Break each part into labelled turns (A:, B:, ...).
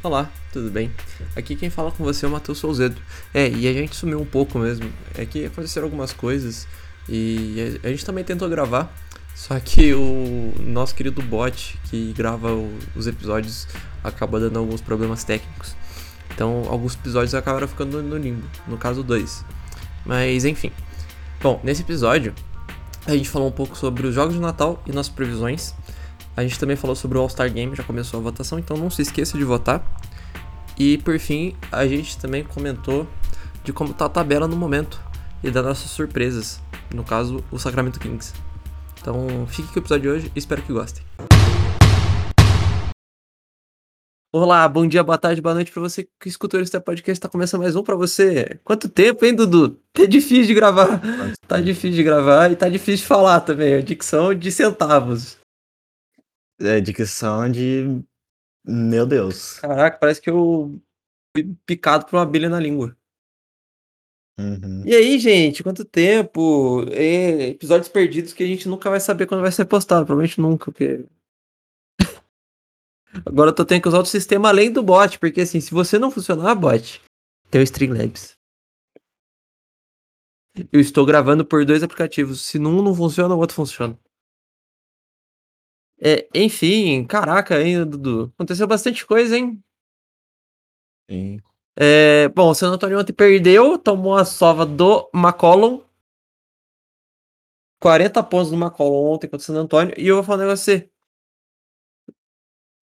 A: Olá, tudo bem? Aqui quem fala com você é o Matheus Souzedo. É, e a gente sumiu um pouco mesmo. É que aconteceram algumas coisas e a gente também tentou gravar, só que o nosso querido bot que grava os episódios acaba dando alguns problemas técnicos. Então, alguns episódios acabaram ficando no limbo, no caso dois. Mas enfim. Bom, nesse episódio a gente falou um pouco sobre os jogos de Natal e nossas previsões. A gente também falou sobre o All-Star Game, já começou a votação, então não se esqueça de votar. E por fim, a gente também comentou de como tá a tabela no momento e das nossas surpresas, no caso, o Sacramento Kings. Então, fique com o episódio de hoje e espero que gostem. Olá, bom dia, boa tarde, boa noite pra você que escutou esse podcast. Tá começando mais um pra você. Quanto tempo, hein, Dudu? Tá difícil de gravar. Tá difícil de gravar e tá difícil de falar também. A dicção de centavos.
B: É dicção de. Meu Deus.
A: Caraca, parece que eu fui picado por uma abelha na língua.
B: Uhum.
A: E aí, gente, quanto tempo? É, episódios perdidos que a gente nunca vai saber quando vai ser postado. Provavelmente nunca, porque. Agora eu tô tendo que usar outro sistema além do bot, porque assim, se você não funcionar, bot, tem o Streamlabs. Eu estou gravando por dois aplicativos. Se um não funciona, o outro funciona. É, enfim, caraca, hein, Dudu. Aconteceu bastante coisa, hein?
B: Sim.
A: É, bom, o San Antonio ontem perdeu, tomou a sova do McCollum. 40 pontos do McCollum ontem contra o San Antonio. E eu vou falar um negócio você.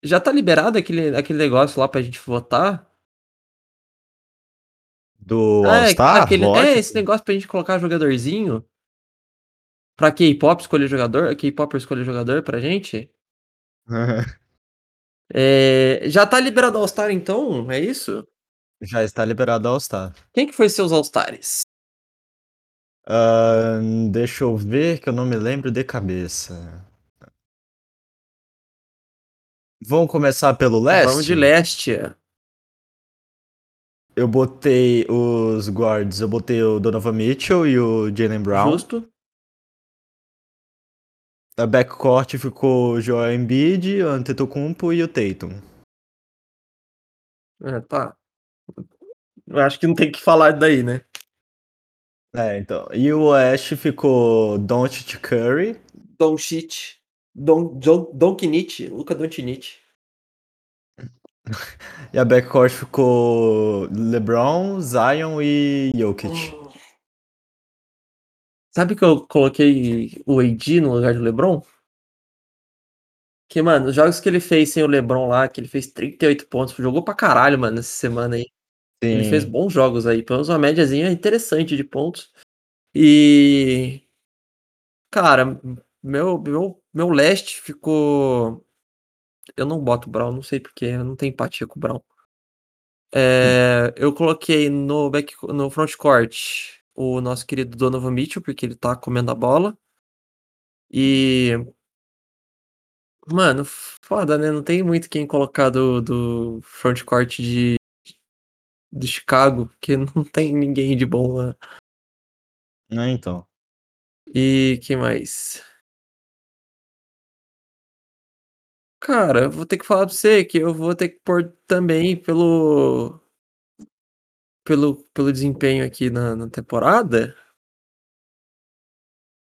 A: Já tá liberado aquele, aquele negócio lá pra gente votar?
B: Do
A: Ah, é,
B: All-Star?
A: aquele- é, esse negócio pra gente colocar jogadorzinho. Pra K-pop escolher jogador, K-pop escolher jogador pra gente. É, já tá liberado All-Star então? É isso?
B: Já está liberado All-Star.
A: Quem que foi seus All-Stars?
B: Ahn, deixa eu ver que eu não me lembro de cabeça. Vamos começar pelo leste?
A: Vamos de leste.
B: Eu botei os guards, eu botei o Donovan Mitchell e o Jalen Brown.
A: Justo.
B: A backcourt ficou o Joel Embiid, o Antetokounmpo e o Tatum.
A: É, tá. Eu acho que não tem que falar daí, né?
B: É, então. E o oeste ficou Doncic Curry.
A: Don Shit. Don, Don, Don Kinich. Luca Don Kinich.
B: E a backcourt ficou LeBron, Zion e Jokic.
A: Sabe que eu coloquei o AD no lugar do LeBron? Que, mano, os jogos que ele fez sem o LeBron lá, que ele fez 38 pontos, jogou pra caralho, mano, essa semana aí. Ele
B: Sim.
A: fez bons jogos aí, pelo menos uma médiazinha interessante de pontos. E. Cara, meu, meu, meu leste ficou. Eu não boto o Brown, não sei porque, eu não tenho empatia com o Brown. É, eu coloquei no, back, no frontcourt o nosso querido Donovan Mitchell, porque ele tá comendo a bola. E. Mano, foda, né? Não tem muito quem colocar do, do frontcourt de, de Chicago, porque não tem ninguém de bom lá.
B: Ah, então.
A: E que mais? Cara, vou ter que falar pra você que eu vou ter que pôr também pelo. Pelo, pelo desempenho aqui na, na temporada.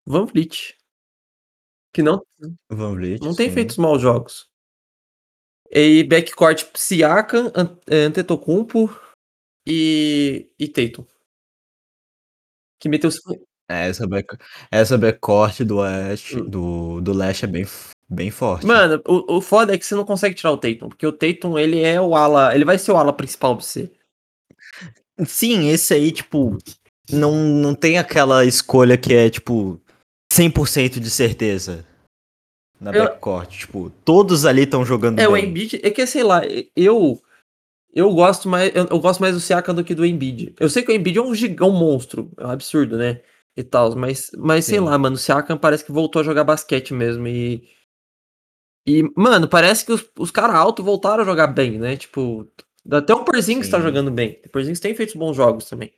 A: Van Vliet. Que não,
B: Van Vliet,
A: não tem
B: sim.
A: feito os maus jogos. E backcourt Siakam, eh, Antetokounmpo e, e Tatum. Que meteu
B: É, Essa, back, essa backcourt do oeste,
A: Hum.
B: do, do leste é bem, bem forte.
A: Mano, o, o foda é que você não consegue tirar o Tatum, porque o Tatum, ele é o ala, ele vai ser o ala principal pra você.
B: Sim, esse aí, tipo, não, não tem aquela escolha que é, tipo, 100% de certeza na
A: Eu-
B: backcourt. Tipo, todos ali estão jogando
A: É, o
B: bem.
A: Embiid, é que sei lá, eu eu gosto mais, eu, eu gosto mais do Siakam do que do Embiid. Eu sei que o Embiid é um gigão monstro, é um absurdo, né? E tal, mas mas sei lá, mano, o Siakam parece que voltou a jogar basquete mesmo e e mano, parece que os, os caras altos voltaram a jogar bem, né? Tipo, até o Porzingis tá
B: Sim.
A: jogando bem. O Porzingis tem feito bons jogos também.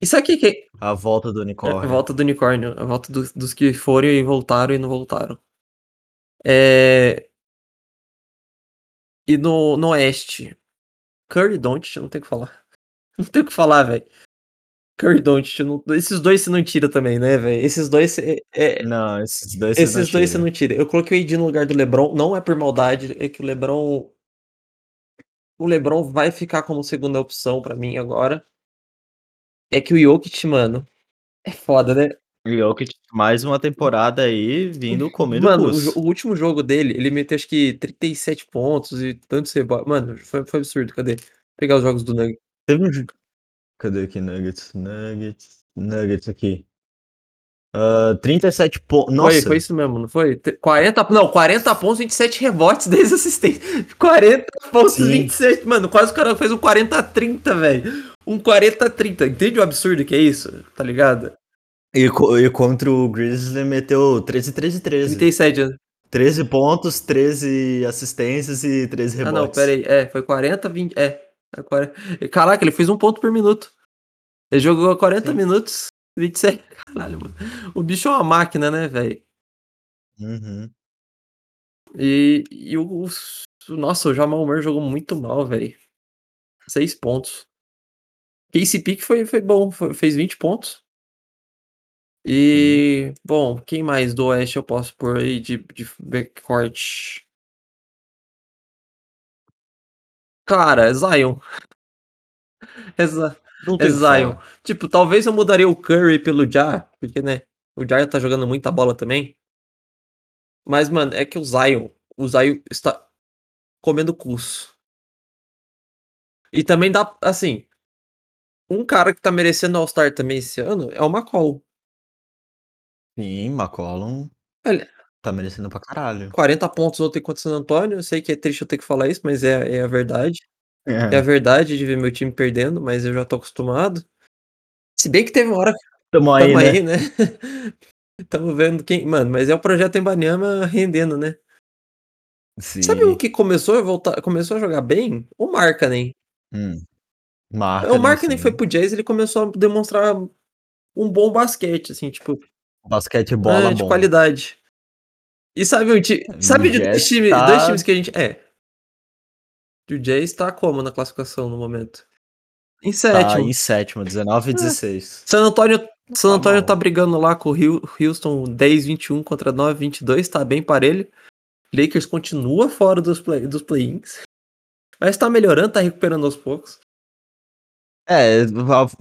A: E sabe o que é?
B: A volta do
A: É,
B: unicórnio.
A: A volta do unicórnio. A volta dos, dos que foram e voltaram e não voltaram. É... E no, no Oeste, Curry Don't, não tem o que falar. Não tem o que falar, velho. Curry Don't, não... esses dois você não tira também, né, velho? Esses dois é, é...
B: Não, esses dois
A: Esses
B: não
A: dois você
B: tira.
A: não tira. Eu coloquei o AD no lugar do LeBron, não é por maldade, é que o LeBron o LeBron vai ficar como segunda opção pra mim agora. É que o Jokic, mano, é foda, né?
B: Jokic, mais uma temporada aí vindo comendo
A: Mano, o, o último jogo dele, ele meteu acho que 37 pontos e tantos rebotes. Mano, foi, foi absurdo. Cadê? Vou pegar os jogos do Nuggets.
B: Teve um. Cadê aqui Nuggets? Nuggets. Nuggets aqui. Ah, 37 pontos. Nossa!
A: Foi, foi isso mesmo, não foi? Te- 40, não, 40 pontos, 27 rebotes, 10 assistências. 40 pontos,
B: Sim.
A: 27. Mano, quase o cara fez um 40-30, velho. Um 40-30. Entende o absurdo que é isso? Tá ligado?
B: E, e contra o Grizzlies meteu 13, 13, 13.
A: 37 anos.
B: 13 pontos, 13 assistências e 13
A: Ah,
B: rebotes.
A: não, pera aí. É, foi 40, 20. É. é 40. Caraca, ele fez um ponto por minuto. Ele jogou 40
B: Sim.
A: minutos, 27. Caralho, mano. O bicho é uma máquina, né, velho?
B: Uhum.
A: E, e o, o- Nossa, o Jamal Murray jogou muito mal, velho. Seis pontos. KCP que foi, foi bom, foi- fez 20 pontos. E, bom, quem mais do Oeste eu posso pôr aí de, de backcourt? Cara, Zion. Za-
B: Não
A: é
B: tem que
A: Zion.
B: falar.
A: Tipo, talvez eu mudaria o Curry pelo Ja, porque, né, o Ja tá jogando muita bola também. Mas, mano, é que o Zion, o Zion está comendo curso. E também dá, assim, um cara que tá merecendo All-Star também esse ano é o McCall.
B: Sim, McCollum
A: Olha,
B: tá merecendo pra caralho.
A: 40 pontos ontem contra o San Antonio. Eu sei que é triste eu ter que falar isso, mas é, é a verdade. É a
B: É.
A: verdade de ver meu time perdendo, mas eu já tô acostumado. Se bem que teve uma hora que
B: Tamo aí,
A: tamo
B: né?
A: aí, né? Tamo vendo quem. Mano, mas é o projeto Embanyama rendendo, né?
B: Sim.
A: Sabe um que começou a voltar, começou a jogar bem? O Markkanen.
B: Hum. Marca,
A: O Markkanen foi pro Jazz, ele começou a demonstrar um bom basquete, assim, tipo,
B: Basquete bola
A: é, de
B: bom.
A: qualidade. E sabe um time,
B: O
A: sabe de dois,
B: Jazz
A: time-
B: tá-
A: dois times que a gente é? O Jazz tá como na classificação no momento? Em
B: Tá
A: sétimo.
B: em sétimo, 19 e 16.
A: San Antônio, San
B: tá
A: Antônio
B: mal.
A: tá brigando lá com o Houston 10-21 contra 9-22, tá bem parelho. Lakers continua fora dos, play, dos play-ins. Mas tá melhorando, tá recuperando aos poucos.
B: É,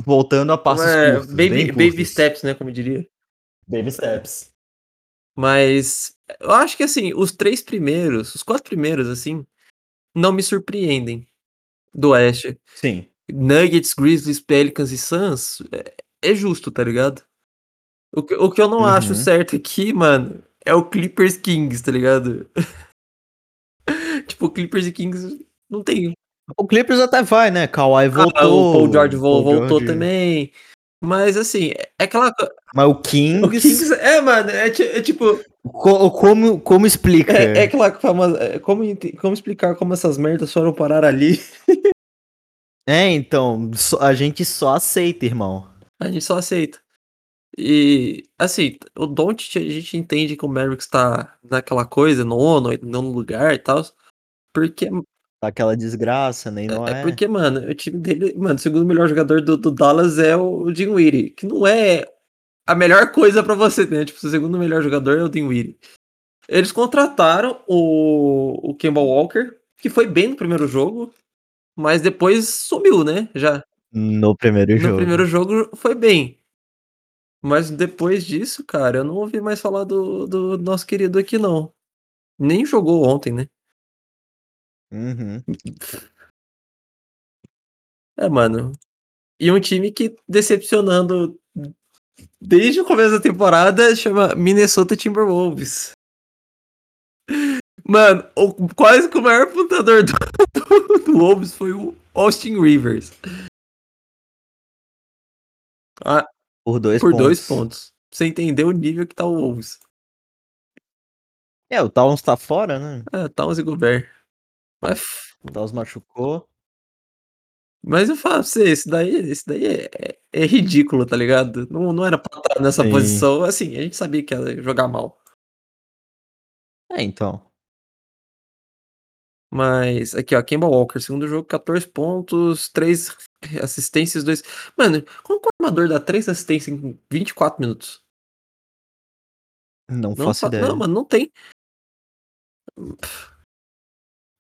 B: voltando a passos
A: É,
B: curtos.
A: baby,
B: bem
A: baby
B: curtos.
A: steps, né, como diria.
B: Baby steps.
A: Mas eu acho que assim, os três primeiros, os quatro primeiros, assim, não me surpreendem do Oeste.
B: Sim.
A: Nuggets, Grizzlies, Pelicans e Suns é, é justo, tá ligado? O que, o que eu não
B: Uhum.
A: acho certo aqui, mano, é o Clippers Kings, tá ligado? tipo, Clippers e Kings não tem.
B: O Clippers até vai, né? Kawhi voltou.
A: Ah, o Paul George
B: Paul
A: voltou
B: George-
A: também. Mas assim, é é aquela.
B: Mas o
A: O
B: Kings.
A: Kings. É, mano, é, é tipo.
B: co- como, como explica?
A: É, é aquela famosa. é, Como, como explicar como essas merdas foram parar ali?
B: É, então, a gente só aceita, irmão.
A: A gente só aceita. E, assim, o Don't a gente entende que o Mavericks tá naquela coisa, nono, nono lugar e tal. Porque,
B: Aquela desgraça, nem não
A: é
B: é.
A: porque, mano, o time dele, mano, o segundo melhor jogador do, do Dallas é o Dinwiddie, que não é a melhor coisa pra você, né? Tipo, o segundo melhor jogador é o Dinwiddie. Eles contrataram o, o Kemba Walker, que foi bem no primeiro jogo, mas depois sumiu, né? Já.
B: No primeiro
A: No
B: jogo.
A: primeiro jogo foi bem. Mas depois disso, cara, eu não ouvi mais falar do, do nosso querido aqui, não. Nem jogou ontem, né?
B: Uhum.
A: É, mano. E um time que decepcionando desde o começo da temporada chama Minnesota Timberwolves. Mano, o- quase que o maior pontador do, do, do Wolves foi o Austin Rivers. Ah,
B: Por dois
A: por
B: pontos.
A: dois pontos. Pra você entender o nível que tá o Wolves.
B: É, o Towns tá fora, né?
A: É, Towns e Gobert. Mas,
B: O Towns machucou.
A: Mas eu falo pra você, esse daí, esse daí é, é- é ridículo, tá ligado? Não, não era pra estar nessa
B: Sim.
A: posição. Assim, a gente sabia que ia jogar mal.
B: É, então.
A: Mas aqui, ó, Kemba Walker, segundo jogo, 14 pontos, 3 assistências, 2. Mano, como que o armador dá 3 assistências em 24 minutos?
B: Não,
A: Não,
B: faço
A: fa-
B: ideia.
A: não, mano, não tem.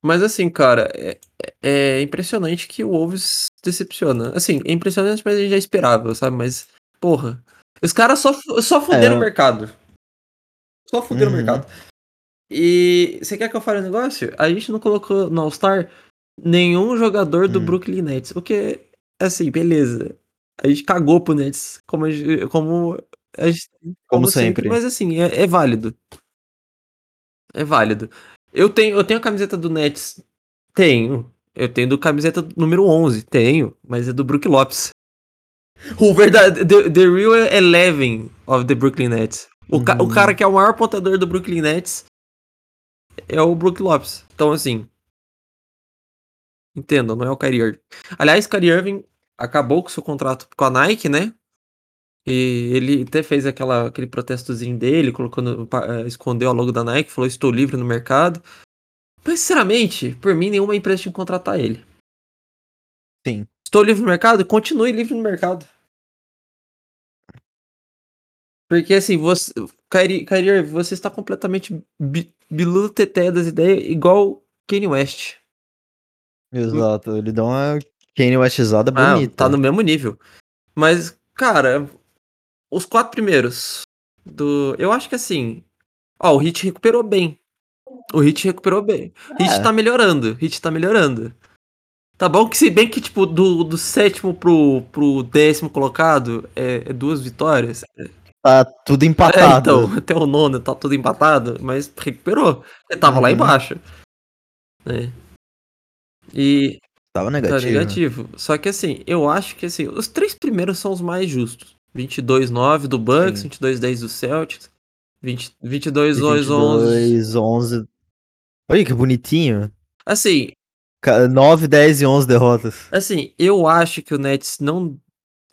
A: Mas assim, cara, é, é impressionante que o Wolves decepciona. Assim, é impressionante, mas a gente já esperava, sabe? Mas, porra, os caras só, só fuderam
B: É.
A: o mercado. Só fuderam o
B: Uhum.
A: mercado. E você quer que eu fale um negócio? A gente não colocou no All-Star nenhum jogador do
B: Hum.
A: Brooklyn Nets. O que, assim, beleza. A gente cagou pro Nets, como a gente, como, a gente-
B: Como sempre.
A: Mas assim, é, é válido. É válido. Eu tenho, eu tenho a camiseta do Nets. Tenho. Eu tenho do camiseta número 11. Tenho. Mas é do Brook Lopes. O verdade, the, the real Eleven of the Brooklyn Nets. O, ca- o
B: Uhum.
A: cara que é o maior pontador do Brooklyn Nets é o Brook Lopes. Então, assim. Entendam, não é o Kyrie Irving. Aliás, Kyrie Irving acabou com seu contrato com a Nike, né? E ele até fez aquela, aquele protestozinho dele, colocando, eh, escondeu a logo da Nike, falou: Estou livre no mercado. Mas, sinceramente, por mim, nenhuma empresa tinha que contratar ele.
B: Sim.
A: Estou livre no mercado? Continue livre no mercado. Porque, assim, você, Kyrie, Kyrie você está completamente bi, biludo teté das ideias, igual Kanye West.
B: Exato. Ele dá uma Kanye Westizada
A: Ah,
B: bonita.
A: tá no mesmo nível. Mas, cara, os quatro primeiros do. Eu acho que assim. Ó, o Hit recuperou bem. O Hit recuperou bem. O Hit
B: É.
A: tá melhorando. O Hit tá melhorando. Tá bom que se bem que, tipo, do, do sétimo pro, pro décimo colocado é, é duas vitórias.
B: Tá tudo
A: É,
B: empatado.
A: então, até o nono tá tudo empatado, mas recuperou. Ele tava lá
B: Uhum.
A: embaixo. Né? E
B: Tava
A: Tá
B: negativo.
A: negativo. Só que assim, eu acho que assim, os três primeiros são os mais justos. 22-9 do Bucks,
B: Sim.
A: 22-10 do Celtics, 20,
B: E
A: 22-11.
B: 22, 11. Olha que bonitinho.
A: Assim,
B: Ca- 9, 10 e 11 derrotas.
A: assim, eu acho que o Nets não.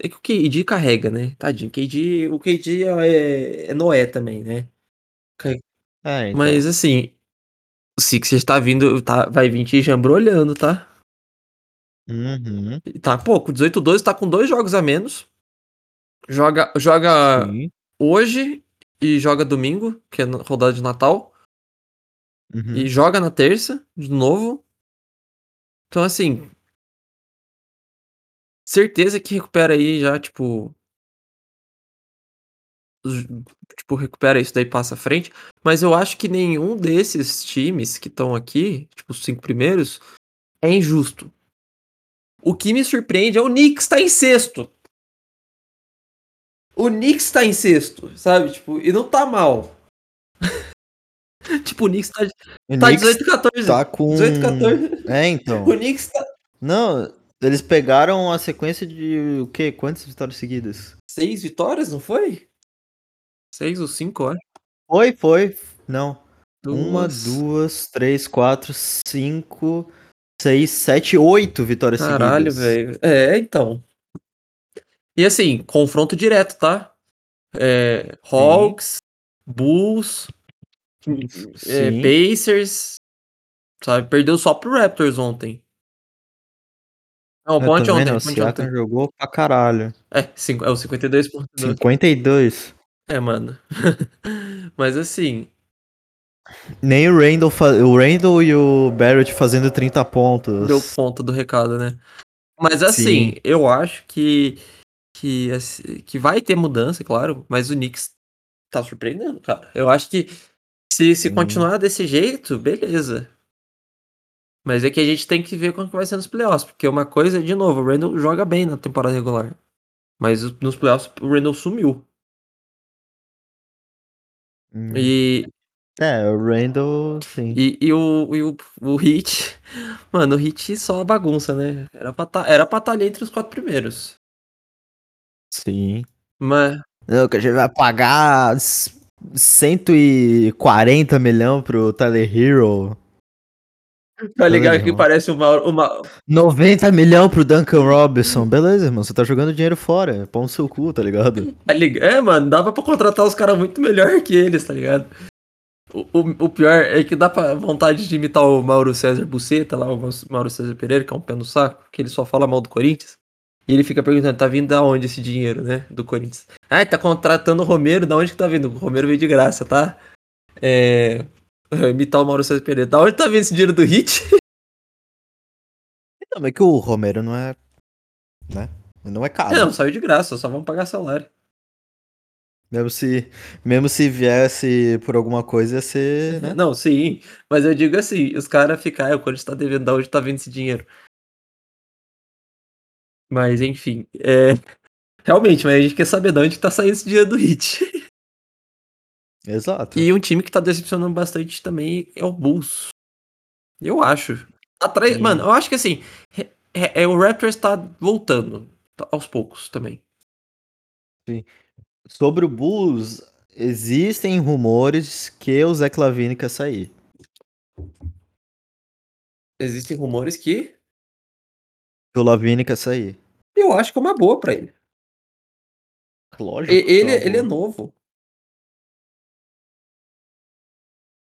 A: É que o KD carrega, né? Tadinho. KD, o KD é, é Noé também, né?
B: É, então.
A: Mas assim, o Sixers tá vindo, tá, vai vir te jambrolhando, tá?
B: Uhum.
A: Tá pouco, 18-12 tá com dois jogos a menos. Joga, joga
B: Sim.
A: hoje e joga domingo, que é rodada de Natal,
B: Uhum.
A: e joga na terça, de novo. Então, assim. Certeza que recupera aí já, tipo. Tipo, recupera isso daí passa à frente. Mas eu acho que nenhum desses times que estão aqui, tipo, os cinco primeiros, é injusto. O que me surpreende é o Knicks tá em sexto. O Knicks tá em sexto, sabe? Tipo, e não tá mal. tipo, o Knicks tá,
B: O
A: tá
B: Knicks
A: 18 14.
B: tá com.
A: 18 14.
B: É, então.
A: O Knicks tá
B: Não, eles pegaram a sequência de o quê? Quantas vitórias seguidas?
A: seis vitórias, não foi? Seis ou cinco, ó.
B: Foi, foi. Não. Uma,
A: Duas.
B: duas, três, quatro, cinco, seis, sete, oito vitórias
A: Caralho,
B: seguidas.
A: velho. É, então. E assim, confronto direto, tá? É, Hawks, Bulls, é. Pacers, sabe? Perdeu só pro Raptors ontem. Não,
B: também
A: ontem,
B: não, o
A: ontem.
B: jogou pra caralho.
A: É, cinco, é o 52.2.
B: 52.
A: É, mano. Mas assim,
B: Nem o Randall, o Randall e o Barrett fazendo 30 pontos.
A: deu conta do recado, né? Mas assim,
B: Sim.
A: eu acho que, que, assim, que vai ter mudança, claro, mas o Knicks tá surpreendendo, cara. Eu acho que se, se
B: Sim.
A: continuar desse jeito, beleza. Mas é que a gente tem que ver como que vai ser nos playoffs, porque uma coisa, de novo, o Randall joga bem na temporada regular. Mas nos playoffs o Randall sumiu.
B: Hum.
A: E,
B: É, o Randall, sim.
A: e, e o, e o, o Hit. Mano, o Hit só bagunça, né? Era pra tá, estar ali entre os quatro primeiros.
B: Sim.
A: Mas.
B: Não, que a gente vai pagar s- 140 milhões pro Tyler Hero.
A: Tá ligado que
B: Beleza,
A: parece uma, uma.
B: 90 milhões pro Duncan Robinson. Beleza, irmão, você tá jogando dinheiro fora. Pão no seu cu, tá ligado?
A: tá ligado? É, mano, dava pra contratar os caras muito melhor que eles, tá ligado? O, o, o, pior é que dá pra vontade de imitar o Mauro César Buceta, lá, o Mauro César Pereira, que é um pé no saco, que ele só fala mal do Corinthians. E ele fica perguntando, tá vindo da onde esse dinheiro, né? Do Corinthians. Ah, tá contratando o Romero, da onde que tá vindo? O Romero veio de graça, tá? É. Imitar o Mauro César Pereira. Da onde tá vindo esse dinheiro do Hit?
B: Não, é que o Romero não é. Né? Não é caro.
A: Não, saiu de graça, só vamos pagar salário.
B: Mesmo se, mesmo se viesse por alguma coisa, ia ser. Né?
A: Não, sim. Mas eu digo assim, os caras ficam, ah, quando está devendo, da onde tá vindo esse dinheiro? Mas enfim. É... Realmente, mas a gente quer saber de onde tá saindo esse dinheiro do Hit.
B: Exato.
A: E um time que tá decepcionando bastante também é o Bulls. Eu acho. Atrás, mano, eu acho que assim, é, é, o Raptors tá voltando aos poucos também.
B: Sim. Sobre o Bulls, existem rumores que o Zé Clavini quer sair.
A: Existem rumores que
B: o Lavini quer sair.
A: Eu acho que é uma boa para ele.
B: Lógico.
A: Ele, é ele é novo.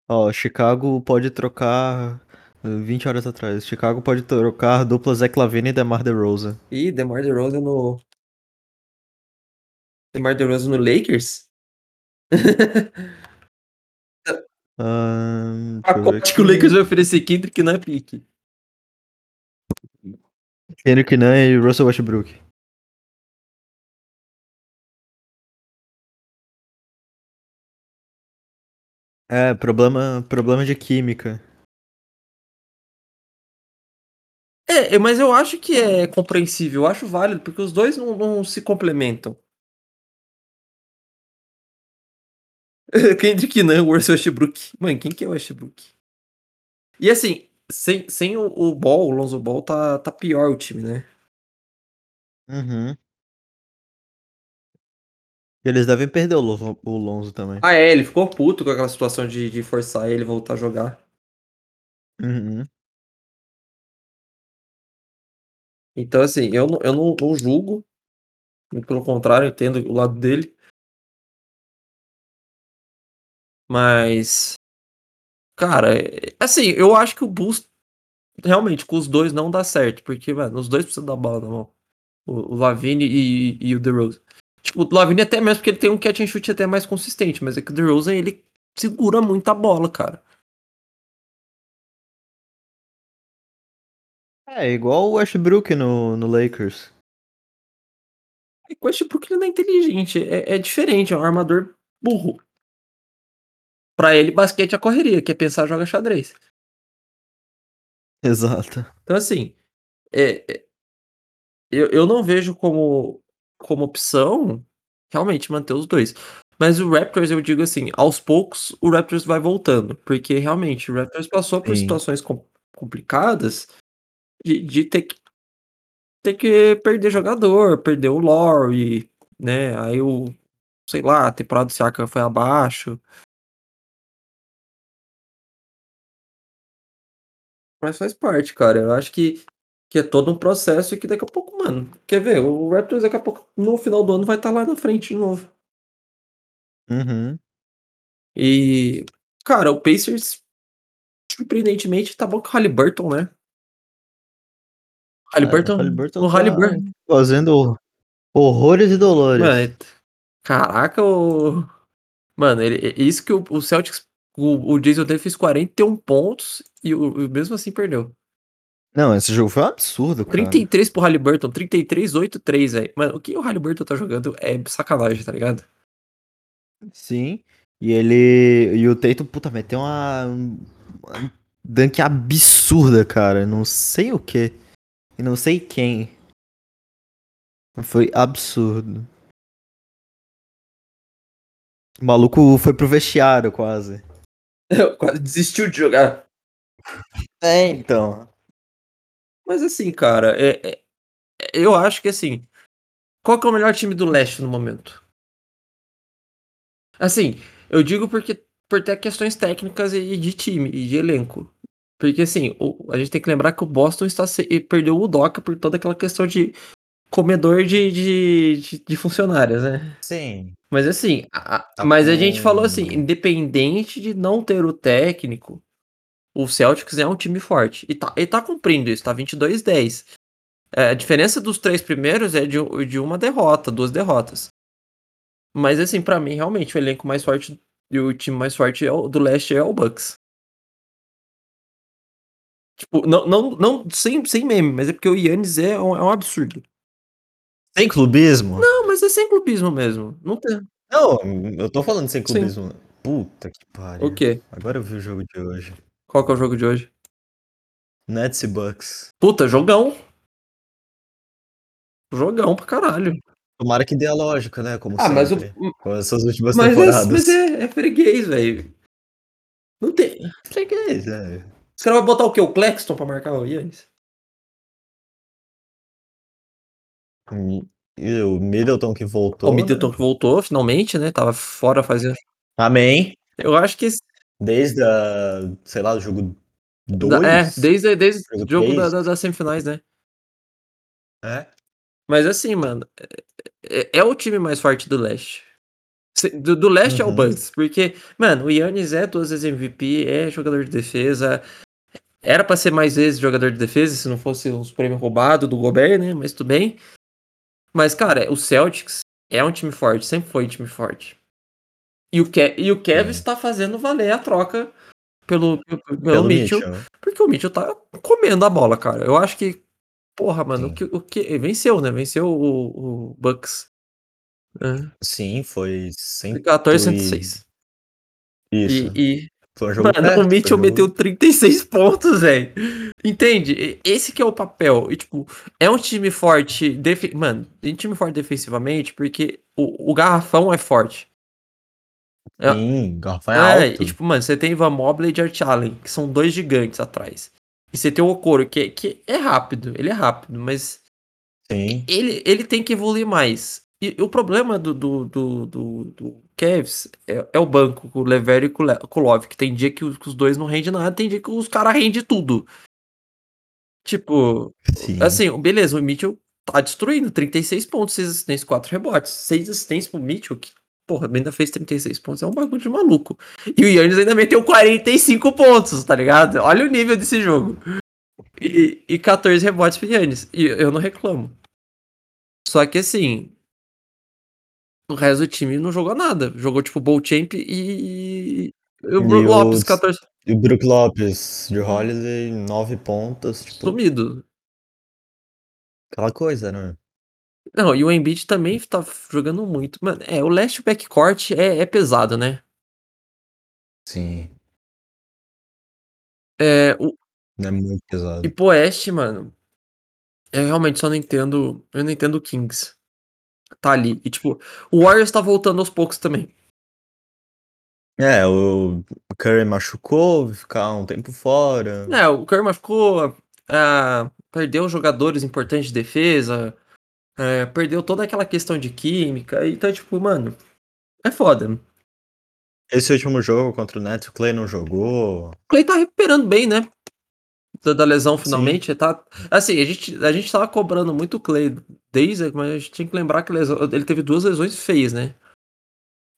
B: Ó, Chicago pode trocar 20 horas atrás. Chicago pode trocar dupla Zach Lavine e DeMar DeRozan.
A: Ih, DeMar DeRozan no... DeMar DeRozan no Lakers?
B: um,
A: Pacote que o Lakers vai oferecer Kendrick não é pique.
B: Kendrick Nunn e Russell Westbrook. É, problema, problema de química.
A: É, é, mas eu acho que é compreensível, eu acho válido, porque os dois não, não se complementam. Kendrick Nunn, Russell Westbrook. Mano, quem que é o Westbrook? E assim, sem, sem o, o Ball, o Lonzo Ball, tá, tá pior o time, né?
B: Uhum. Eles devem perder o, Lonzo, o Lonzo também.
A: Ah, é, ele ficou puto com aquela situação de, de forçar ele voltar a jogar.
B: Uhum.
A: Então, assim, eu, eu não, não julgo. Pelo contrário, entendo o lado dele. Mas. Cara, é, assim, eu acho que o Bulls. Realmente, com os dois não dá certo. Porque, mano, os dois precisam da bola na mão. O, o Lavine e, e o DeRozan. Tipo, o Lavine até mesmo porque ele tem um catch and shoot até mais consistente. Mas é que o DeRozan, ele segura muito a bola, cara.
B: É, igual o Westbrook no, no Lakers.
A: É o Westbrook ele não é inteligente, é, é diferente, é um armador burro. Pra ele, basquete é correria, que é pensar joga xadrez.
B: Exato.
A: Então, assim, é, é, eu, eu não vejo como, como opção realmente manter os dois. Mas o Raptors, eu digo assim, aos poucos o Raptors vai voltando. Porque realmente o Raptors passou por Sim. situações com, complicadas de, de ter, que, ter que perder jogador, perder o Lowry, né? Aí o, sei lá, a temporada do Siakam foi abaixo. Mas faz parte, cara. Eu acho que, que é todo um processo e que daqui a pouco, mano, quer ver? O Raptors daqui a pouco, no final do ano, vai estar tá lá na frente de novo.
B: Uhum.
A: E, cara, o Pacers, surpreendentemente, tá bom com o Halliburton, né? Halliburton,
B: Halliburton o Halliburton tá fazendo horrores e dolores.
A: Mano, caraca, o... Mano, ele, isso que o, o Celtics, o, o Jason Tatum fez 41 pontos e o, mesmo assim perdeu.
B: Não, esse jogo foi um absurdo,
A: cara. 33 pro Halliburton, 33, 8, 3, velho. Mano, o que o Halliburton tá jogando é sacanagem, tá ligado?
B: Sim. E ele. E o Tatum, puta, meteu uma. uma dunk absurda, cara. Não sei o que. E não sei quem. Foi absurdo. O maluco foi pro vestiário quase.
A: quase desistiu de jogar.
B: É, então.
A: Mas assim, cara, é, é, eu acho que assim. Qual que é o melhor time do leste no momento? Assim, eu digo porque por ter questões técnicas e de time e de elenco. Porque assim, o, a gente tem que lembrar que o Boston está se, perdeu o Doca por toda aquela questão de comedor de, de, de, de funcionários, né?
B: Sim.
A: Mas assim, a,
B: Tá
A: mas a gente falou assim, independente de não ter o técnico, o Celtics é um time forte. E tá, e tá cumprindo isso, tá 22-10. É, a diferença dos três primeiros é de, de uma derrota, duas derrotas. Mas assim, pra mim, realmente, o elenco mais forte e o time mais forte é o, do leste é o Bucks. Tipo, não, não, não sem, sem meme, mas é porque o Yannis é um, é um absurdo.
B: Sem clubismo?
A: Não, mas é sem clubismo mesmo. Não tem.
B: Não, eu tô falando sem
A: Sim.
B: clubismo. Puta que pariu.
A: O quê?
B: Agora eu vi o jogo de hoje.
A: Qual que é o jogo de hoje?
B: Nets e Bucks.
A: Puta, jogão. Jogão pra caralho.
B: Tomara que dê a lógica, né? Como
A: Ah, mas o.
B: sempre. Com essas últimas
A: Mas, é,
B: temporadas.
A: mas é, é freguês, velho. Não tem.
B: Freguês, é.
A: Os caras vão botar o quê? O Claxton pra marcar o Yannis?
B: O Middleton que voltou.
A: O Middleton que voltou, finalmente, né? Tava fora fazendo.
B: né? Amém.
A: Eu acho que.
B: Desde a, sei lá, o jogo 2.
A: da- é, desde, desde o
B: Jogo
A: da,
B: três.
A: da- das semifinais, né?
B: É.
A: Mas assim, mano, é, é o time mais forte do leste. Do, do leste é o
B: Uhum.
A: Bucks, porque, mano, o Yannis é duas vezes MVP, é jogador de defesa. Era pra ser mais vezes jogador de defesa, se não fosse os prêmios roubados do Gobert, né? Mas tudo bem. Mas, cara, o Celtics é um time forte, sempre foi um time forte. E o, Ke e o Kevin
B: Sim.
A: está fazendo valer a troca pelo, pelo, pelo
B: Pelo
A: Mitchell,
B: Mitchell.
A: porque o Mitchell tá comendo a bola, cara. Eu acho que, porra, mano, o que, o que venceu, né? Venceu o, o Bucks. É.
B: Sim, foi 100
A: 14, 106.
B: Isso.
A: E, e mano, o Mitchell meteu 36 pontos, velho. Entende? Esse que é o papel. E, tipo, é um time forte. Mano, é um time forte defensivamente porque o, o garrafão é forte. É-
B: Sim, garrafão é,
A: É,
B: alto.
A: e tipo, mano, você tem Ivan Mobley e Art Allen, que são dois gigantes atrás. E você tem o Okoro, que, que é rápido, ele é rápido, mas
B: Sim.
A: ele, ele tem que evoluir mais. E, o problema do, do, do, do, do Cavs é, é o banco, com o Lever e o Love, que tem dia que os, que os dois não rendem nada, tem dia que os caras rendem tudo. Tipo,
B: Sim.
A: assim, beleza, o Mitchell tá destruindo, 36 pontos, 6 assistências, 4 rebotes. 6 assistências pro Mitchell, que, porra, ainda fez 36 pontos, é um bagulho de maluco. E o Yannis ainda meteu 45 pontos, tá ligado? Olha o nível desse jogo. E, e 14 rebotes pro Yannis. E eu não reclamo. Só que assim. O resto do time não jogou nada. Jogou tipo Bowl Champ e. E o Brook Lopes,
B: os-
A: 14.
B: E o Brook Lopes de Holiday, 9 pontos. Tipo,
A: Sumido.
B: aquela coisa, né?
A: Não, e o Embiid também tá jogando muito. Mano, é, o leste backcourt é, é pesado, né?
B: Sim.
A: É, o,
B: É muito pesado.
A: e pro oeste, mano. Eu realmente só não entendo. Eu não entendo o Kings. Tá ali. E tipo, o Warriors tá voltando aos poucos também.
B: É, o Curry machucou, ficar um tempo fora.
A: É, o Curry ficou. ah, perdeu jogadores importantes de defesa. é, perdeu toda aquela questão de química. Então, tipo, mano. É foda.
B: Esse último jogo contra o Nets, o Clay não jogou.
A: O Clay tá recuperando bem, né? Da, da lesão, finalmente. Tá, assim, a gente, a gente tava cobrando muito o Clay desde, mas a gente tinha que lembrar que lesão- ele teve duas lesões feias, né?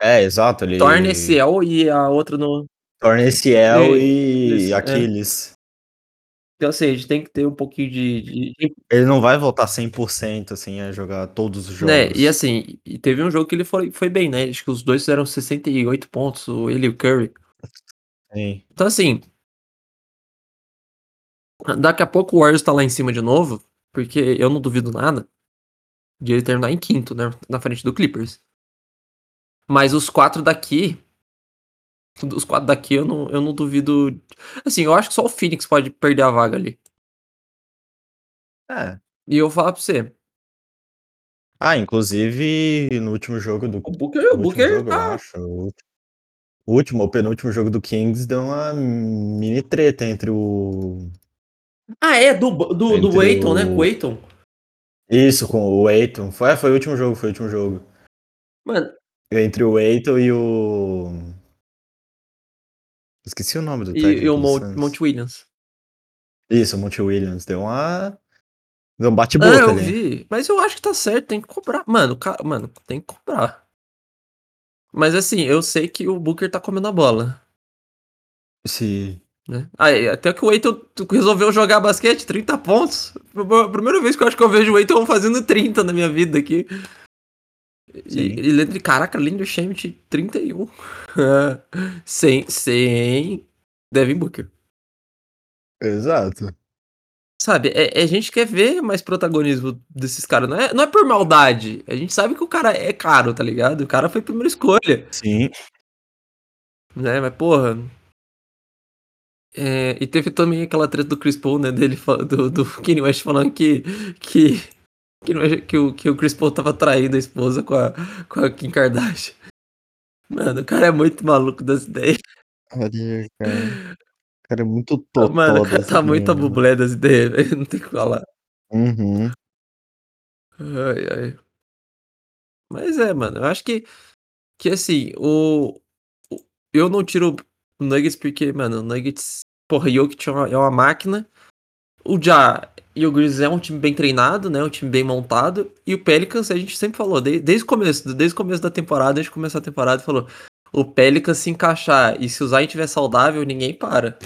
B: É, exato. Ele...
A: Torna ACL e a outra no.
B: Torna ACL e
A: Isso, é.
B: Aquiles.
A: Então, assim, a gente tem que ter um pouquinho de. de-
B: Ele não vai voltar 100% assim a jogar todos os jogos.
A: né? E assim, e teve um jogo que ele foi, foi bem, né? Acho que os dois fizeram 68 pontos, ele e o Curry.
B: Sim.
A: Então, assim. Daqui a pouco o Warriors tá lá em cima de novo, porque eu não duvido nada de ele terminar em quinto, né? Na frente do Clippers. Mas os quatro daqui. Os quatro daqui eu não, eu não duvido. Assim, eu acho que só o Phoenix pode perder a vaga ali.
B: É.
A: E eu vou falar pra você.
B: Ah, inclusive no último jogo do
A: O Booker, o
B: último
A: Booker
B: jogo,
A: tá.
B: acho. O último ou penúltimo jogo do Kings deu uma mini treta entre o.
A: Ah, é, do, do, do
B: Entre
A: Aiton, né?
B: o-
A: Com o Aiton.
B: Isso, com o Aiton. Foi, foi o último jogo, foi o último jogo.
A: Mano,
B: Entre o Aiton e o. Esqueci o nome do
A: e,
B: técnico
A: e o Mon-
B: Suns.
A: Monte Williams.
B: Isso, o Monte Williams. Deu uma. É um
A: Ah,
B: bate-boca
A: eu
B: ali.
A: vi. Mas eu acho que tá certo, tem que cobrar. Mano, cara, mano, tem que cobrar. Mas assim, eu sei que o Booker tá comendo a bola.
B: Sim.
A: Né? Aí, até que o Eiton resolveu jogar basquete, 30 pontos. Primeira vez que eu acho que eu vejo o Eiton fazendo 30 na minha vida aqui. E,
B: Sim.
A: e lembra, caraca, Lindo Shamet 31. sem, sem Devin Booker.
B: Exato.
A: Sabe, é, é- a gente quer ver mais protagonismo desses caras. Não é, não é por maldade. A gente sabe que o cara é caro, tá ligado? O cara foi primeira escolha.
B: Sim.
A: Né? Mas, porra. É, e teve também aquela treta do Chris Paul, né? Dele, do, do Kanye West falando que. que que, não é- que o, que o Chris Paul tava traindo a esposa com a, com a Kim Kardashian. Mano, o cara é muito maluco das ideias.
B: Olha, cara. O cara é muito totó
A: Mano, o cara tá muito
B: ideias, mano.
A: bublé das ideias, velho. Não tem o que falar.
B: Uhum.
A: Ai, ai. Mas é, mano, eu acho que, que assim, o, o- eu não tiro o Nuggets porque, mano, o Nuggets, porra, Jokic é uma, é uma máquina. O Ja e o Grizzlies é um time bem treinado, né? Um time bem montado. E o Pelicans, a gente sempre falou, desde, desde o começo, desde o começo da temporada, desde começar a temporada, falou, o Pelicans se encaixar e se o Zion estiver saudável, ninguém para.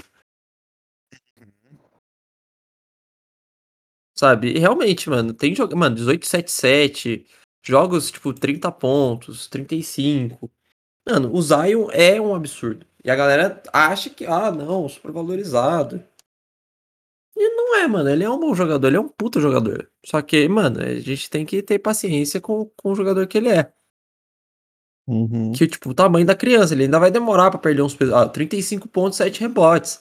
A: Sabe? E realmente, mano, tem jogo, mano, 18-7-7, jogos tipo 30 pontos, 35. Mano, o Zion é um absurdo. E a galera acha que, ah, não, super valorizado. E não é, mano, ele é um bom jogador, ele é um puta jogador. Só que, mano, a gente tem que ter paciência com, com o jogador que ele é.
B: Uhum.
A: Que, tipo, o tamanho da criança, ele ainda vai demorar pra perder uns. Ah, 35 pontos, 7 rebotes.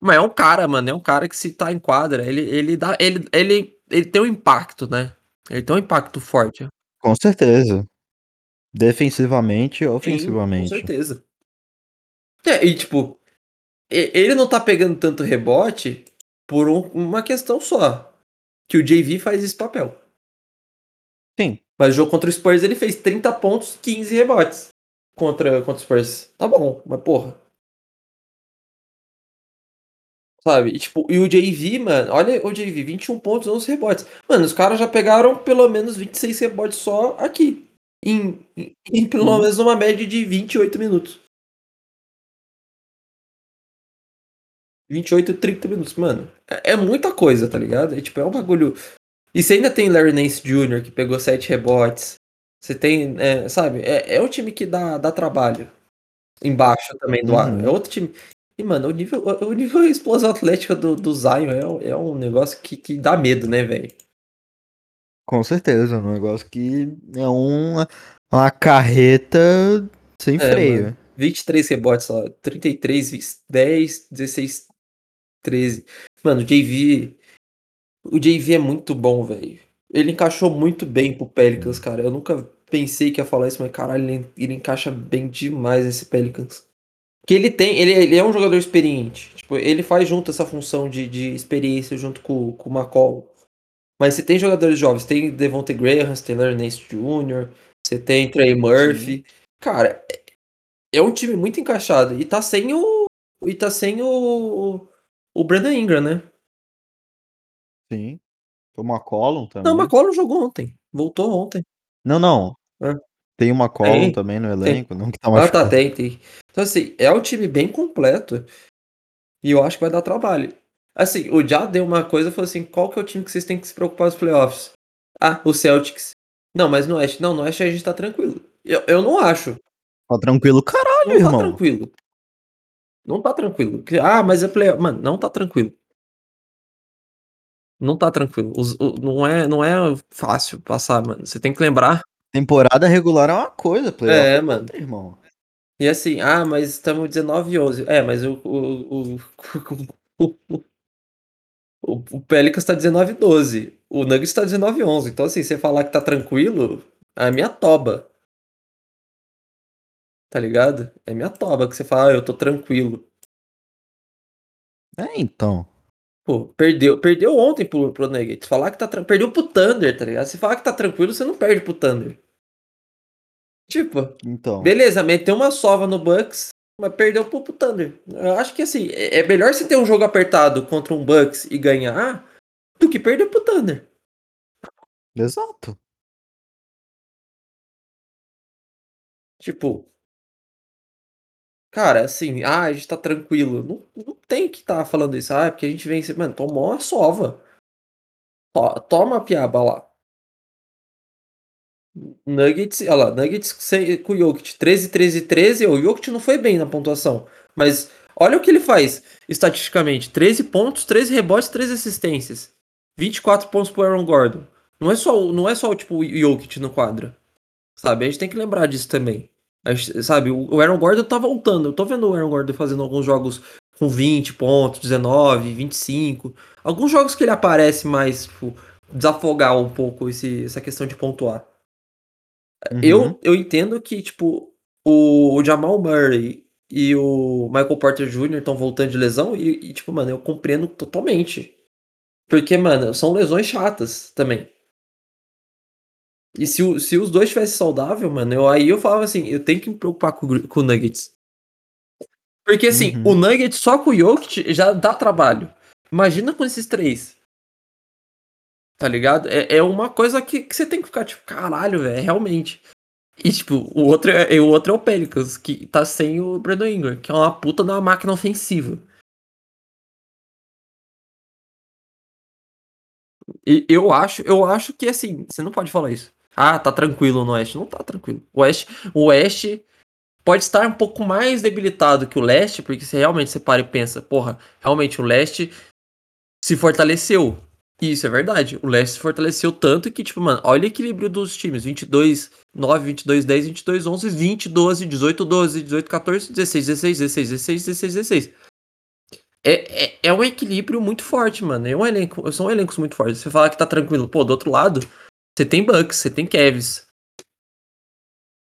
A: Mas é um cara, mano, é um cara que se tá em quadra, ele, ele dá. Ele, ele, ele tem um impacto, né? Ele tem um impacto forte.
B: Com certeza. Defensivamente e
A: Sim,
B: ofensivamente.
A: com certeza. É, e tipo, ele não tá pegando tanto rebote por um- uma questão só. Que o JV faz esse papel.
B: Sim.
A: Mas o jogo contra o Spurs ele fez 30 pontos, 15 rebotes. Contra, contra o Spurs. Tá bom, mas porra. Sabe? E, tipo, e o JV, mano, olha o JV, 21 pontos, 11 rebotes. Mano, os caras já pegaram pelo menos 26 rebotes só aqui. Em, em, pelo
B: Uhum.
A: menos uma média de 28 minutos. 28, 30 minutos, mano. É, é muita coisa, tá ligado? É tipo, é um bagulho. E você ainda tem Larry Nance Jr., que pegou 7 rebotes. Você tem, é, sabe? É, é um time que dá, dá trabalho. Embaixo também do ar.
B: Uhum.
A: É outro time. E, mano, o nível, o nível de explosão atlética do, do Zion é, um- é um negócio que, que dá medo, né, velho?
B: Com certeza. Um negócio que é uma, uma carreta sem
A: É,
B: freio.
A: mano. 23 rebotes, ó. 33, 20, 10, 16, 13. Mano, o JV. O JV é muito bom, velho. Ele encaixou muito bem pro Pelicans, cara. Eu nunca pensei que ia falar isso, mas caralho, ele, ele encaixa bem demais esse Pelicans. Que ele tem, ele, ele é um jogador experiente. Tipo, ele faz junto essa função de, de experiência junto com, com o McCall. Mas você tem jogadores jovens, tem Devontae Graham, Larry Nance Jr., você tem Trey Murphy. Cara, é, é um time muito encaixado. E tá sem o. E tá sem o. O Brandon Ingram, né?
B: Sim. Uma McCollum também.
A: Não, o McCollum jogou ontem. Voltou ontem.
B: Não, não.
A: É.
B: Tem uma McCollum também no elenco, não que tá
A: Ah, tá, tem, tem. Então, assim, é um time bem completo. E eu acho que vai dar trabalho. Assim, o Já deu uma coisa e falou assim: qual que é o time que vocês têm que se preocupar nos playoffs? Ah, o Celtics. Não, mas no Oeste. Não, no Oeste a gente tá tranquilo. Eu, eu não acho.
B: Tá tranquilo, caralho,
A: Não tá
B: irmão.
A: tranquilo. Não tá tranquilo. Ah, mas é playoff. Mano, não tá tranquilo. Não tá tranquilo. Os- o- não, é, não é fácil passar, mano. Você tem que lembrar.
B: Temporada regular é uma coisa, playoff
A: É,
B: é
A: mano.
B: outra, irmão.
A: E assim, ah, mas estamos 19 e 11. É, mas o, o, o, o, Pelicans tá 19 e 12. O Nuggets tá 19 e 11. Então, assim, você falar que tá tranquilo, é a minha toba. Tá ligado? É minha toba que você fala, ah, eu tô tranquilo.
B: É, então.
A: Pô, perdeu, perdeu ontem pro, pro Nuggets. Falar que tá Perdeu pro Thunder, tá ligado? Se falar que tá tranquilo, você não perde pro Thunder. Tipo,
B: Então.
A: beleza, meteu uma sova no Bucks, mas perdeu pro, Thunder. Eu acho que assim, é é melhor você ter um jogo apertado contra um Bucks e ganhar do que perder pro Thunder.
B: Exato.
A: Tipo, cara, assim, ah, a gente tá tranquilo. Não, não tem que tá falando isso, ah, porque a gente vence. Mano, tomou uma sova. To- Toma a piaba lá. Nuggets, olha lá, Nuggets com o Jokic 13, 13, 13. O Jokic não foi bem na pontuação. Mas olha o que ele faz estatisticamente: 13 pontos, 13 rebotes, 13 assistências. 24 pontos pro Aaron Gordon. Não é só, não é só tipo, o Jokic no quadro. Sabe? A gente tem que lembrar disso também. Gente- sabe, o o Aaron Gordon tá voltando. Eu tô vendo o Aaron Gordon fazendo alguns jogos com 20 pontos, 19, 25. Alguns jogos que ele aparece mais, tipo, desafogar um pouco esse, essa questão de pontuar.
B: Uhum.
A: Eu, eu entendo que, tipo, o, o Jamal Murray e o Michael Porter Jr. estão voltando de lesão e, e, tipo, mano, eu compreendo totalmente. Porque, mano, são lesões chatas também. E se, o- se os dois estivessem saudáveis, mano, eu, aí eu falava assim, eu tenho que me preocupar com, com o Nuggets. Porque, assim,
B: Uhum.
A: o Nuggets só com o Jokic já dá trabalho. Imagina com esses três. Tá ligado? É, é uma coisa que, que você tem que ficar, tipo, caralho, velho, realmente. E, tipo, o outro é, o outro é o Pelicans, que tá sem o Brandon Ingram, que é uma puta da máquina ofensiva. E eu acho, eu acho que, assim, você não pode falar isso. Ah, tá tranquilo no Oeste. Não tá tranquilo. O Oeste, o Oeste pode estar um pouco mais debilitado que o Leste, porque se realmente você para e pensa, porra, realmente o Leste se fortaleceu. Isso é verdade. O Leste se fortaleceu tanto que, tipo, mano, olha o equilíbrio dos times: 22, 9, 22, 10, 22, 11, 20, 12, 18, 12, 18, 14, 16, 16, 16, 16, 16, 16. É, é, é um equilíbrio muito forte, mano. É um elenco, são elencos muito fortes. Você fala que tá tranquilo. Pô, do outro lado, você tem Bucks, você tem Cavs,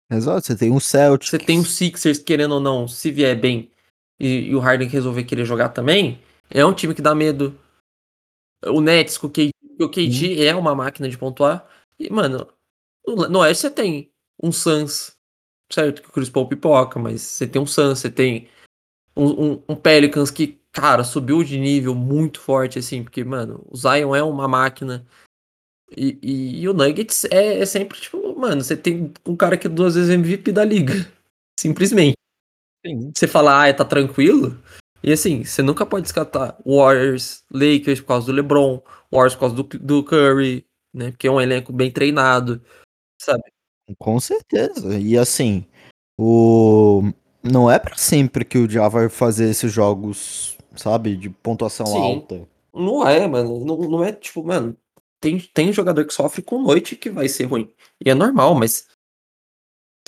B: Exato, você tem um Celtics.
A: você tem o Sixers, querendo ou não, se vier bem e, e o Harden resolver querer jogar também, é um time que dá medo. O Nets com o KD, o KD é uma máquina de pontuar. E, mano, no no Oeste você tem um Suns, certo? Que o Chris Paul pipoca, mas você tem um Suns, você tem um, um- um Pelicans que, cara, subiu de nível muito forte, assim, porque, mano, o Zion é uma máquina. E, e- e o Nuggets é, é sempre, tipo, mano, você tem um cara que é duas vezes MVP da liga. Simplesmente.
B: Sim.
A: Você fala, ah, tá tranquilo. E assim, você nunca pode descartar Warriors, Lakers por causa do LeBron, Warriors por causa do, do Curry, né? Porque é um elenco bem treinado, sabe?
B: Com certeza. E assim, o não é pra sempre que o Dia vai fazer esses jogos, sabe, de pontuação
A: Sim.
B: alta.
A: Não é, mano. Não, não é tipo, mano. Tem, tem jogador que sofre com noite que vai ser ruim. E é normal, mas.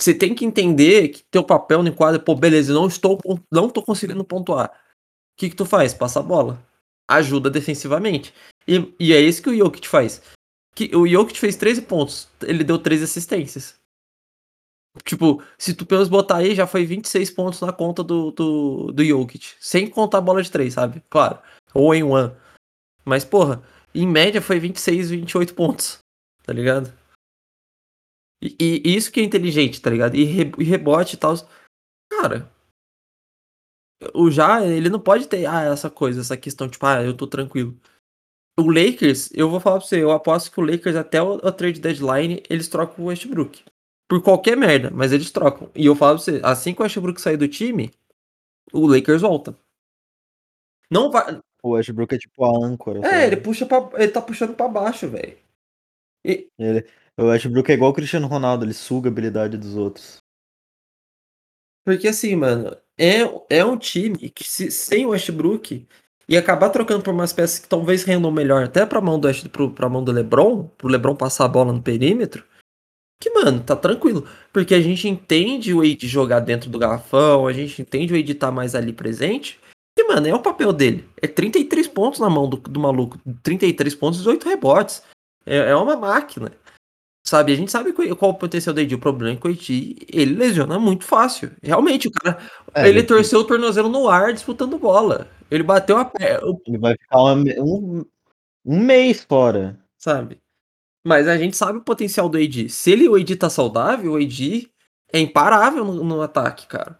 A: Você tem que entender que teu papel no quadro, pô, beleza, não estou, não tô conseguindo pontuar. Que que tu faz? Passa a bola. Ajuda defensivamente. E, e é isso que o Jokic faz. Que, o Jokic fez 13 pontos, ele deu 13 assistências. Tipo, se tu pelos botar aí, já foi 26 pontos na conta do, do, do Jokic. Sem contar a bola de 3, sabe? Claro. Ou em one. Mas, porra, em média foi 26, 28 pontos. Tá ligado? E, e isso que é inteligente, tá ligado? E, re- e rebote e tal. Cara, o Já, ele não pode ter ah, essa coisa, essa questão, tipo, ah, eu tô tranquilo. O Lakers, eu vou falar pra você, eu aposto que o Lakers até o, o trade deadline, eles trocam o Westbrook. Por qualquer merda, mas eles trocam. E eu falo pra você, assim que o Westbrook sair do time, o Lakers volta. Não vai.
B: O Westbrook é tipo a âncora.
A: É,
B: sabe?
A: ele puxa pra, ele tá puxando pra baixo, velho. E,
B: Ele- o Westbrook é igual o Cristiano Ronaldo, ele suga a habilidade dos outros.
A: Porque assim, mano, é, é um time que se, sem o Westbrook e acabar trocando por umas peças que talvez rendam melhor até pra mão do pro, pra mão do LeBron, pro LeBron passar a bola no perímetro, que, mano, tá tranquilo. Porque a gente entende o Wade jogar dentro do garrafão, a gente entende o Wade estar mais ali presente. E, mano, é o papel dele. É 33 pontos na mão do, do maluco. 33 pontos e 18 rebotes. É, é uma máquina. Sabe, a gente sabe qual o potencial do AD. O problema é que o AD, ele lesiona muito fácil. Realmente, o cara,
B: É,
A: ele torceu o tornozelo no ar disputando bola. Ele bateu a pé,
B: ele vai ficar uma- um, um mês fora.
A: sabe? Mas a gente sabe o potencial do AD. Se ele, o AD tá saudável, o AD é imparável no, no ataque, cara.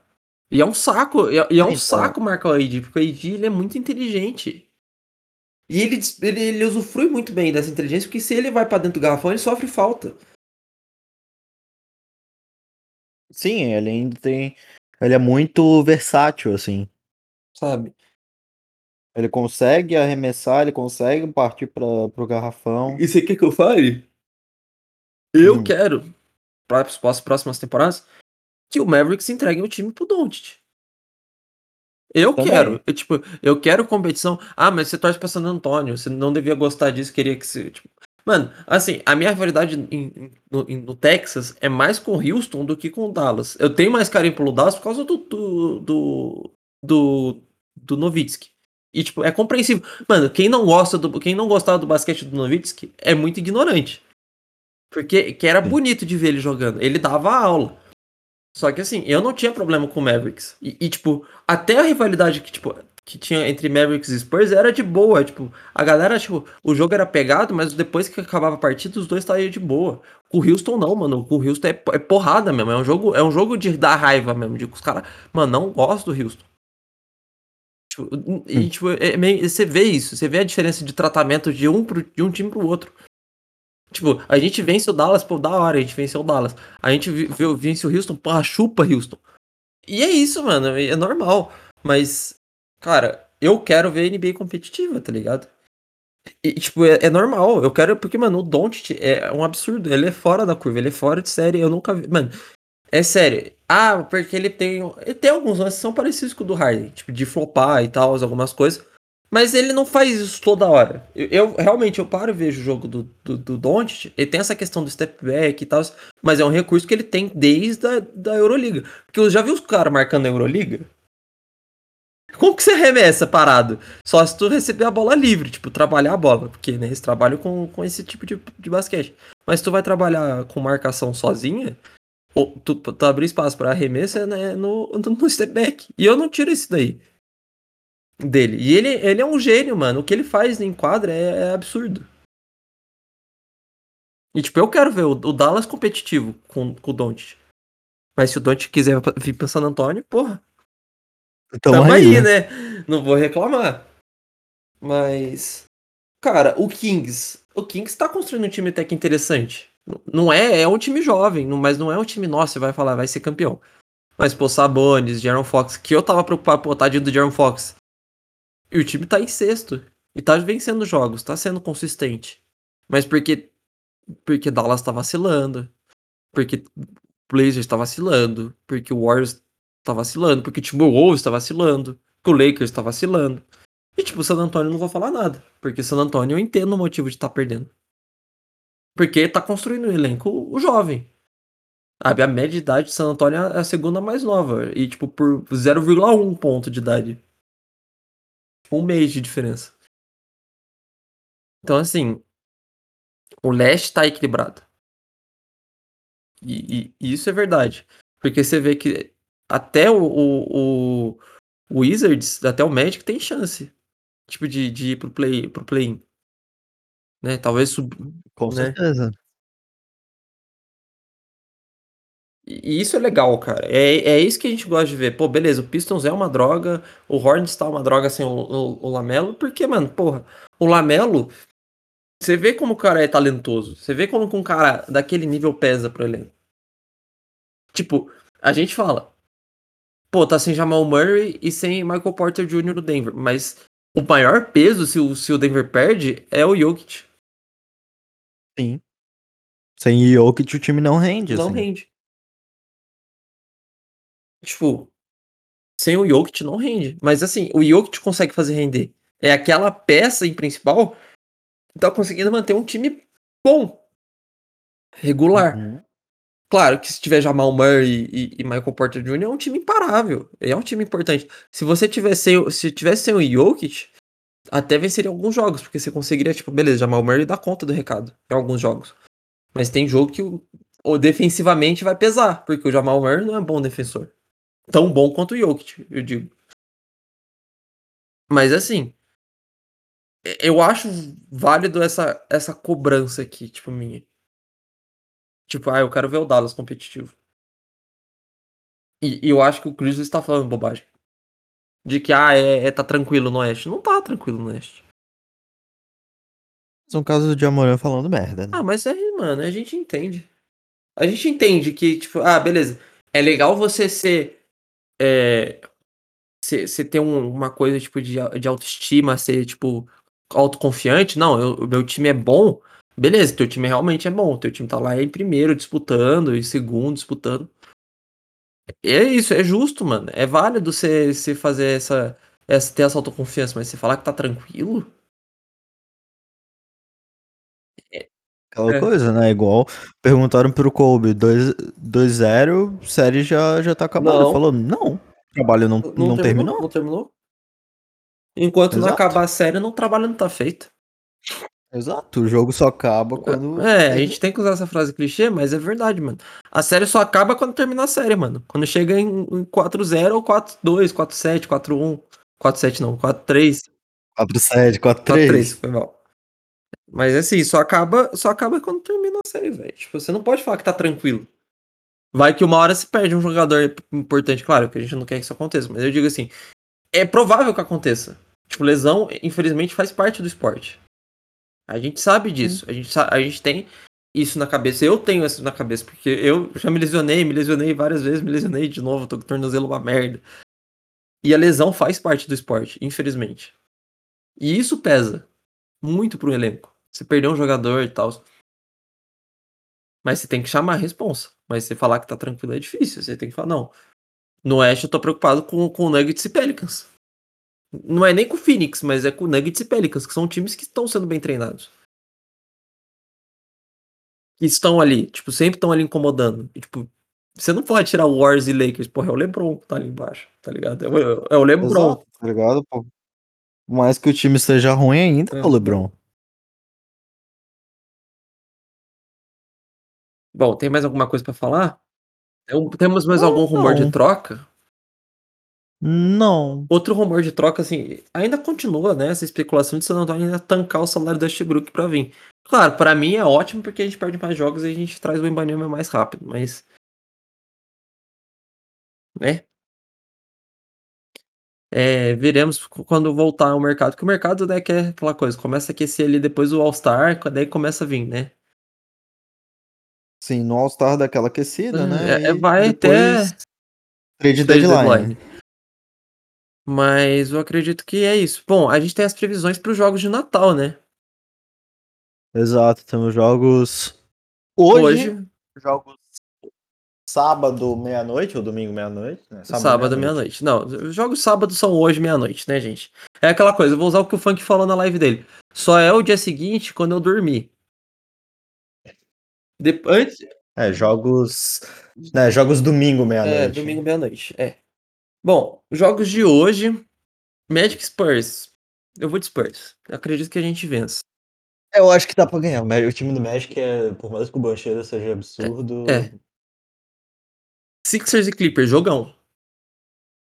A: E é um saco, e é, e é um
B: Então.
A: saco marcar o AD, porque o AD ele é muito inteligente. E ele, ele, ele usufrui muito bem dessa inteligência, porque se ele vai para dentro do garrafão, ele sofre falta.
B: Sim, ele ainda tem. Ele é muito versátil, assim.
A: Sabe?
B: Ele consegue arremessar, ele consegue partir para pro garrafão.
A: E você quer que eu fale? Eu hum. quero, para as próximas temporadas, que o Mavericks entregue o time pro Doncic. Eu Também. quero, eu, tipo, eu quero competição. Ah, mas você torce pra San Antônio, você não devia gostar disso, queria que você. Tipo... Mano, assim, a minha rivalidade no, no, Texas é mais com Houston do que com Dallas. Eu tenho mais carinho pelo Dallas por causa do. do. do, do, do Novitsky. E, tipo, é compreensível. Mano, quem não gosta do. Quem não gostava do basquete do Novitsky é muito ignorante. Porque que era bonito de ver ele jogando. Ele dava aula. Só que assim, eu não tinha problema com Mavericks. E, e, tipo, até a rivalidade que, tipo, que tinha entre Mavericks e Spurs era de boa. Tipo, a galera, tipo, o jogo era pegado, mas depois que acabava a partida, os dois estavam de boa. Com o Houston não, mano. Com o Houston é, é, porrada mesmo. É um jogo, é um jogo de dar raiva mesmo. De os caras, mano, não gosto do Houston. Tipo, e, hum. tipo, é meio, você vê isso, você vê a diferença de tratamento de um, pro, de um time pro outro. Tipo, a gente vence o Dallas, pô, da hora, a gente venceu o Dallas. A gente vence o Houston, porra, chupa Houston. E é isso, mano, é normal. Mas, cara, eu quero ver NBA competitiva, tá ligado? E, tipo, é, é, normal. Eu quero, porque, mano, o Doncic é um absurdo. Ele é fora da curva, ele é fora de série. Eu nunca vi. Mano, é sério. Ah, porque ele tem. Ele tem alguns lances que são parecidos com o do Harden, tipo, de flopar e tal, algumas coisas. Mas ele não faz isso toda hora. Eu, eu realmente eu paro e vejo o jogo do, do, do Doncic. Ele tem essa questão do step back e tal, mas é um recurso que ele tem desde a da Euroliga. Porque eu já vi os caras marcando a Euroliga. Como que você arremessa parado? Só se tu receber a bola livre, tipo, trabalhar a bola. Porque, né, eles trabalham com, com esse tipo de, de basquete. Mas tu vai trabalhar com marcação sozinha, ou tu, tu abrir espaço para arremesso é né, no, no step back. E eu não tiro isso daí dele. E ele, ele é um gênio, mano. O que ele faz em quadra é, é absurdo. E, tipo, eu quero ver o, o Dallas competitivo com, com o Don't. Mas se o Don't quiser vir pra San Antônio, porra. Então tamo aí, aí né? Não vou reclamar. Mas. Cara, o Kings. O Kings tá construindo um time até que interessante. Não é, é um time jovem, mas não é um time nosso, você vai falar, vai ser campeão. Mas, pô, Sabonis, Jaron Fox, que eu tava preocupado, pô, tadinho do Jaron Fox. E o time tá em sexto. E tá vencendo jogos, tá sendo consistente. Mas porque. Porque Dallas tá vacilando. Porque Blazers tá vacilando. Porque o Warriors tá vacilando. Porque o Timberwolves tá vacilando. Porque o Lakers tá vacilando. E tipo, o San Antonio não vou falar nada. Porque San Antonio eu entendo o motivo de estar tá perdendo. Porque tá construindo um elenco o jovem. A média de idade de San Antonio é a segunda mais nova. E, tipo, por 0,1 ponto de idade um mês de diferença. Então, assim, o leste tá equilibrado. E, e, e, isso é verdade. Porque você vê que até o, o, o, Wizards, até o Magic tem chance. Tipo, de, de ir pro play pro play Né? Talvez sub,
B: Com né? certeza.
A: E isso é legal, cara. É, é isso que a gente gosta de ver. Pô, beleza, o Pistons é uma droga, o Hornets tá uma droga sem o, o, o Lamelo, porque, mano, porra, o Lamelo, você vê como o cara é talentoso. Você vê como um cara daquele nível pesa pro elenco. Tipo, a gente fala, pô, tá sem Jamal Murray e sem Michael Porter Jr. no Denver, mas o maior peso, se o, se o Denver perde, é o Jokic.
B: Sim. Sem Jokic o time não rende.
A: Não assim. rende. Tipo, sem o Jokic não rende. Mas assim, o Jokic consegue fazer render. É aquela peça em principal que tá conseguindo manter um time bom. Regular. Uhum. Claro que se tiver Jamal Murray e, e, Michael Porter Jr. é um time imparável. É um time importante. Se você tivesse, se tivesse sem o Jokic, até venceria alguns jogos, porque você conseguiria, tipo, beleza, Jamal Murray dá conta do recado em alguns jogos. Mas tem jogo que o, o defensivamente vai pesar, porque o Jamal Murray não é um bom defensor tão bom quanto o Jokic, eu digo. Mas assim, eu acho válido essa, essa cobrança aqui, tipo, minha. Tipo, ah, eu quero ver o Dallas competitivo. E, e eu acho que o Grizzlies está falando bobagem. De que, ah, é, é, tá tranquilo no Oeste. Não tá tranquilo no Oeste.
B: Um caso de Amoran falando merda, né?
A: Ah, mas aí, mano, a gente entende. A gente entende que, tipo, ah, beleza. É legal você ser. É, você, ter um- uma coisa, tipo, de, de autoestima, ser, tipo, autoconfiante. Não, eu- meu time é bom. Beleza, teu time realmente é bom. Teu time tá lá em primeiro disputando, em segundo disputando. É isso, é justo, mano. É válido você fazer essa, essa. ter essa autoconfiança, mas você falar que tá tranquilo.
B: Aquela
A: É.
B: coisa, né? Igual perguntaram pro Kobe 2-0, série já, já tá acabada.
A: Não.
B: Ele falou, não, o trabalho não, não, terminou.
A: Não terminou. Enquanto não
B: Exato.
A: acabar a série, não, o trabalho não tá feito.
B: Exato, o jogo só acaba quando.
A: É, a gente tem que usar essa frase clichê, mas é verdade, mano. A série só acaba quando termina a série, mano. Quando chega em, em 4-0 ou 4-2, 4-7, 4-1. 4-7 não, 4-3.
B: 4-7,
A: 4-3,
B: 4-3.
A: foi mal. Mas assim, só acaba, só acaba quando termina a série, velho. Tipo, você não pode falar que tá tranquilo. Vai que uma hora se perde um jogador importante, claro, que a gente não quer que isso aconteça, mas eu digo assim, é provável que aconteça. Tipo, lesão, infelizmente, faz parte do esporte. A gente sabe disso, a gente, a gente tem isso na cabeça. Eu tenho isso na cabeça, porque eu já me lesionei, me lesionei várias vezes, me lesionei de novo, tô com o tornozelo uma merda. E a lesão faz parte do esporte, infelizmente. E isso pesa muito pro elenco. Você perder um jogador e tal. Mas você tem que chamar a responsa. Mas você falar que tá tranquilo é difícil. Você tem que falar, não. No Oeste eu tô preocupado com, com o Nuggets e Pelicans. Não é nem com o Phoenix, mas é com o Nuggets e Pelicans, que são times que estão sendo bem treinados. Que estão ali, tipo, sempre estão ali incomodando. E, tipo, você não pode tirar o Warriors e Lakers, porra, é o LeBron que tá ali embaixo, tá ligado? É o, é o LeBron.
B: Exato, tá ligado? Pô? Por mais que o time esteja ruim ainda,
A: É.
B: é o LeBron.
A: Bom, tem mais alguma coisa pra falar? Tem- Temos mais algum rumor de
B: não.
A: troca?
B: Não.
A: Outro rumor de troca, assim, ainda continua, né? Essa especulação de San Antonio ainda tancar o salário do Westbrook pra vir. Claro, pra mim é ótimo porque a gente perde mais jogos e a gente traz o Embanyama mais rápido, mas. Né? É, veremos c- quando voltar ao mercado, que o mercado, né, que é aquela coisa, começa a aquecer ali depois do All-Star, daí começa a vir, né?
B: Sim, no All-Star daquela aquecida, né?
A: É, é, vai até
B: Trade
A: trade
B: deadline.
A: Mas eu acredito que é isso. Bom, a gente tem as previsões para os jogos de Natal, né?
B: Exato, temos jogos. Hoje,
A: Hoje,
B: jogos sábado, meia-noite, ou domingo, meia-noite, né?
A: sábado, meia-noite. Não, os jogos sábado são hoje, meia-noite, né, gente? É aquela coisa, eu vou usar o que o Funk falou na live dele. Só é o dia seguinte quando eu dormir. De- Antes,
B: É, jogos. Né, jogos domingo,
A: é,
B: meia-noite.
A: domingo, meia-noite. É. Bom, jogos de hoje. Magic Spurs. Eu vou de Spurs. Eu acredito que a gente vence.
B: Eu acho que dá pra ganhar. O time do Magic é, por mais que o Bancheiro seja absurdo.
A: É. Sixers e Clippers, jogão.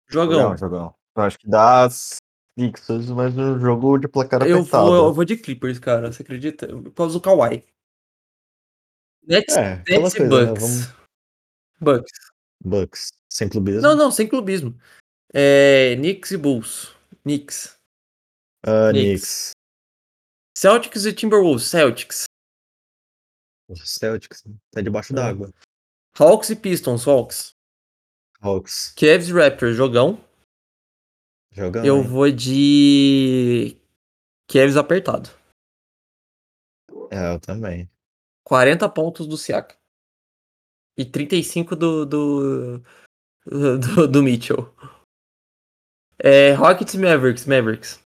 A: Jogão.
B: Jogão, jogão. Eu acho que dá Sixers, mas o jogo de placar
A: Eu
B: apertado.
A: vou, eu vou de Clippers, cara. Você acredita? Por causa do Kawhi. Nets,
B: É,
A: Nets e
B: coisa, né?
A: Bucks.
B: Vamos-
A: Bucks.
B: Bucks. Sem clubismo.
A: Não, não, sem clubismo. É, Knicks e Bulls. Knicks.
B: Ah,
A: Knicks.
B: Knicks.
A: Celtics e Timberwolves. Celtics.
B: O Celtics. Tá debaixo
A: É.
B: d'água.
A: Hawks e Pistons. Hawks.
B: Hawks.
A: Cavs e Raptors. Jogão.
B: Jogão.
A: Eu
B: hein?
A: vou de... Cavs apertado.
B: É, eu também.
A: 40 pontos do Siaka. E 35 do... Do, do, do Mitchell. É, Rockets e Mavericks. Mavericks.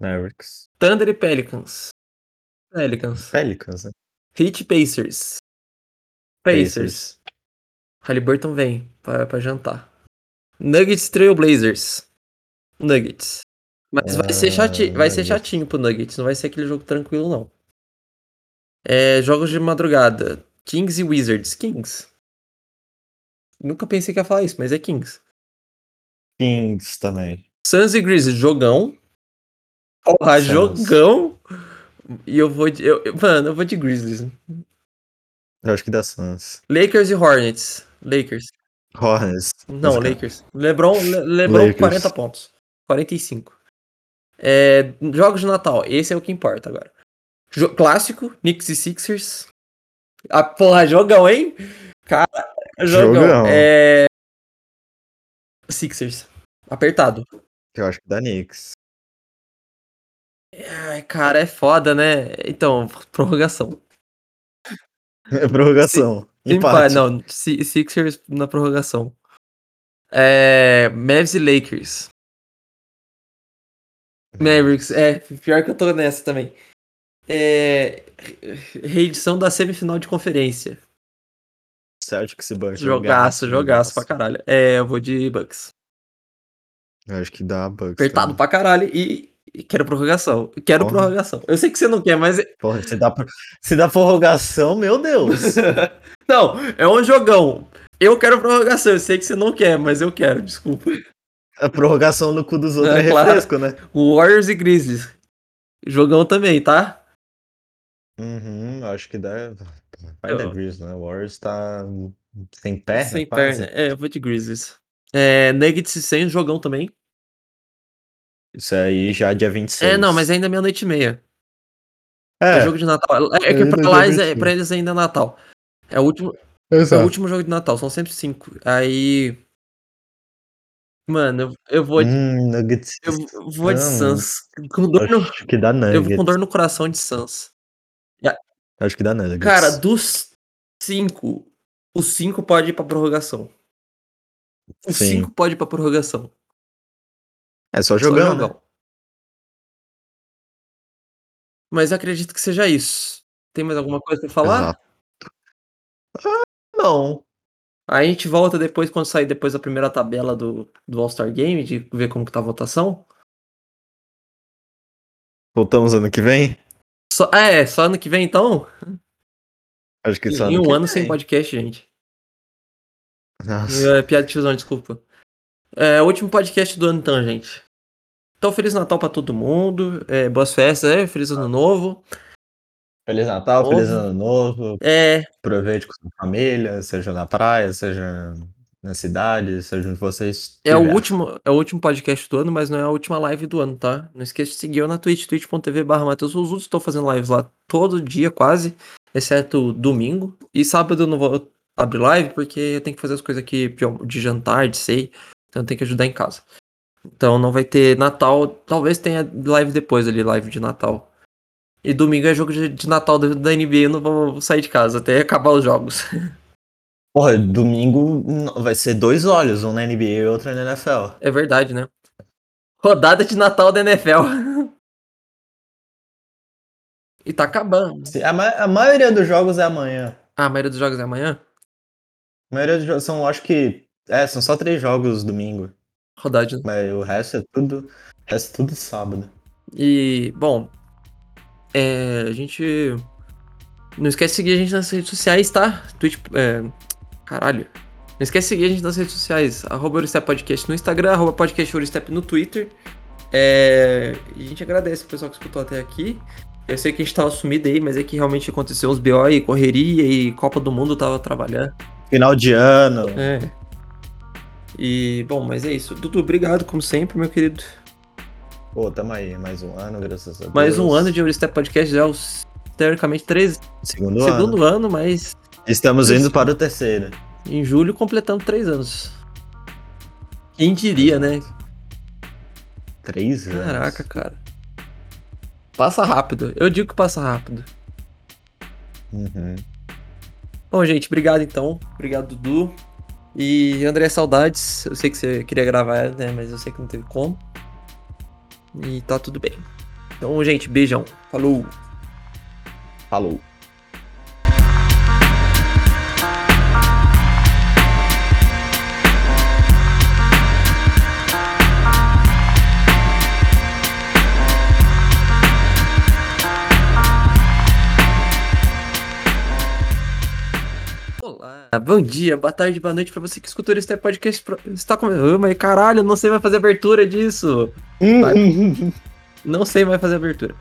B: Mavericks.
A: Thunder e Pelicans. Pelicans.
B: Pelicans, né?
A: Heat e Pacers. Pacers. Halliburton vem pra, pra jantar. Nuggets e Trailblazers. Nuggets. Mas vai, ser
B: Ah,
A: chati vai ser chatinho pro Nuggets. Não vai ser aquele jogo tranquilo, não. É, jogos de madrugada. Kings e Wizards. Kings. Nunca pensei que ia falar isso, mas é Kings.
B: Kings também.
A: Suns e Grizzlies. Jogão. Porra, jogão. E eu vou de... eu- eu- mano, eu vou de Grizzlies.
B: Eu acho que dá Suns.
A: Lakers e Hornets. Lakers.
B: Hornets.
A: Não, Lakers. LeBron, Le- LeBron
B: Lakers.
A: 40 pontos. 45. É, jogos de Natal, esse é o que importa agora. Jo- clássico, Knicks e Sixers. Ah, porra, jogão, hein? Cara, jogão.
B: Jogão.
A: É... Sixers. Apertado.
B: Eu acho que dá Knicks.
A: Ai, cara, é foda, né? Então, prorrogação.
B: Prorrogação.
A: Empate.
B: Empate.
A: Não, Si- Sixers na prorrogação. É... Mavs e Lakers. Mavericks, é, pior que eu tô nessa também. É, reedição da semifinal de conferência.
B: Celtics e Bucks.
A: Jogaço, jogaço pra caralho. É, eu vou de Bucks.
B: Eu acho que dá Bucks.
A: Apertado
B: também.
A: pra caralho e, e quero prorrogação. Quero
B: Porra.
A: prorrogação. Eu sei que você não quer, mas.
B: Porra, se dá, se dá prorrogação, meu Deus.
A: não, é um jogão. Eu quero prorrogação. Eu sei que você não quer, mas eu quero, desculpa.
B: A prorrogação no cu dos outros
A: É,
B: é,
A: claro.
B: refresco, né?
A: Warriors e Grizzlies. Jogão também, tá?
B: Uhum, acho que dá. Vai
A: Eu-
B: da Grizzlies, né? O Warriors tá sem perna,
A: Sem
B: quase.
A: perna. É, eu vou de Grizzlies. É, Nuggets e Saints, jogão também.
B: Isso aí já é dia 26.
A: É, não, mas ainda é meia-noite e meia. É.
B: É,
A: jogo de Natal. É, é que
B: Ainda
A: pra,
B: é
A: lá, eles- é-
B: 25.
A: pra eles ainda é Natal. É o último, é o
B: exato.
A: último jogo de Natal, são sempre cinco. Aí. Mano, eu, eu vou de,
B: Hum, Nuggets.
A: eu vou de
B: Suns.
A: Suns. Com dor no,
B: Acho que dá
A: eu vou com
B: Nuggets.
A: dor no coração de Suns.
B: Acho que dá Nuggets.
A: Cara, dos cinco, os cinco pode ir pra prorrogação. Os
B: Sim.
A: cinco pode ir pra prorrogação.
B: é só jogão, né?
A: Mas acredito que seja isso. Tem mais alguma coisa pra falar?
B: Exato. Ah, não.
A: A gente volta depois, quando sair depois da primeira tabela do, do All-Star Game, de ver como que tá a votação.
B: Voltamos ano que vem?
A: Só, ah, é, só ano que vem então?
B: Acho que só
A: em um
B: que
A: ano
B: vem.
A: sem podcast, gente.
B: Nossa.
A: É, piada de tiozão, desculpa. É, o último podcast do ano então, gente. Então, Feliz Natal pra todo mundo. é, boas festas, é, Feliz Ano Novo.
B: Feliz Natal,
A: Novo.
B: feliz ano novo.
A: É,
B: Aproveite com sua família, seja na praia, seja na cidade, seja onde vocês
A: é o, último, é o último podcast do ano, mas não é a última live do ano, tá? Não esqueça de seguir eu na Twitch, twitch.tv barra Matheus Souza. Estou fazendo lives lá todo dia, quase, exceto domingo. E sábado eu não vou abrir live, porque eu tenho que fazer as coisas aqui de, de jantar, de sei. Então eu tenho que ajudar em casa. Então não vai ter Natal, talvez tenha live depois ali, live de Natal. E domingo é jogo de, de Natal da, da NBA, eu não vou sair de casa até acabar os jogos.
B: Porra, domingo vai ser dois olhos, um na NBA e outro na NFL.
A: É verdade, né? Rodada de Natal da NFL. e tá acabando.
B: Se- A, ma- a maioria dos jogos é amanhã.
A: Ah, a maioria dos jogos é amanhã?
B: A maioria dos jogos são, acho que. É, são só três jogos domingo.
A: Rodada de...
B: Mas o resto é tudo. O resto é tudo sábado.
A: E, bom, é, a gente... Não esquece de seguir a gente nas redes sociais, tá? Twitch... É, caralho. Não esquece de seguir a gente nas redes sociais. Arroba Podcast no Instagram, arroba Podcast Eurostep no Twitter. É, e a gente agradece o pessoal que escutou até aqui. Eu sei que a gente tava sumido aí, mas é que realmente aconteceu uns BO e correria e Copa do Mundo tava trabalhando.
B: Final de ano.
A: É. E, bom, mas é isso. Dudu, obrigado, como sempre, meu querido.
B: Pô, tamo aí, mais um ano, graças a Deus.
A: Mais um ano de Eurostep Podcast, já é os, teoricamente, três,
B: Segundo,
A: segundo
B: ano.
A: ano, mas
B: Estamos indo para o terceiro.
A: em julho completando três anos. Quem diria, né?
B: Três anos.
A: Caraca, cara. Passa rápido. Eu digo que passa rápido.
B: Uhum.
A: Bom, gente, obrigado então. Obrigado, Dudu. E André, saudades. Eu sei que você queria gravar, né? Mas eu sei que não teve como. E tá tudo bem. Então, gente, beijão. Falou.
B: Falou.
A: Olá, bom dia, boa tarde, boa noite pra você que escutou esse podcast. Está começando. Mas caralho, não sei mais fazer abertura disso. Não sei mais fazer abertura.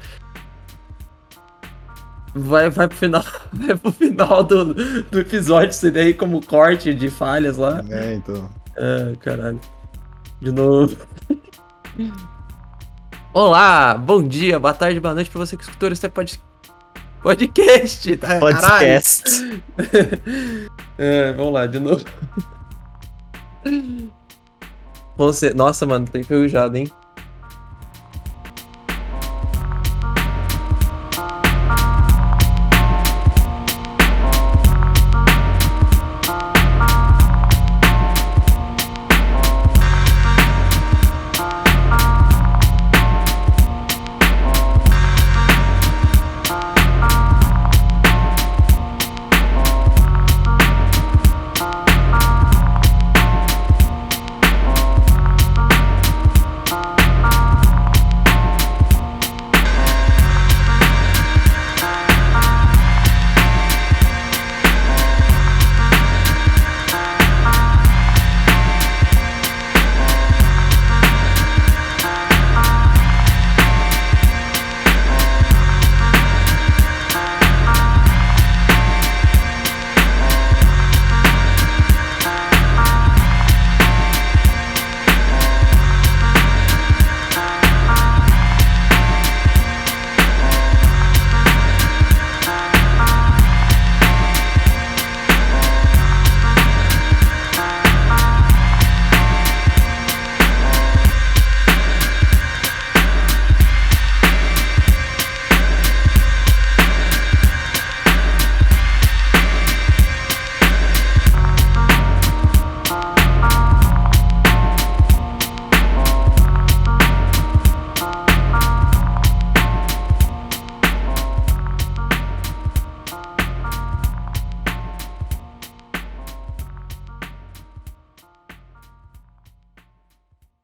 A: Vai, vai pro final, vai pro final do, do episódio, você daí como corte de falhas lá.
B: é, então.
A: Ah, caralho. De novo. Olá, bom dia, boa tarde, boa noite pra você que escutou esse podcast. Podcast, tá?
B: Podcast.
A: é, vamos lá, de novo. Você... Nossa, mano, tô enferrujado, hein?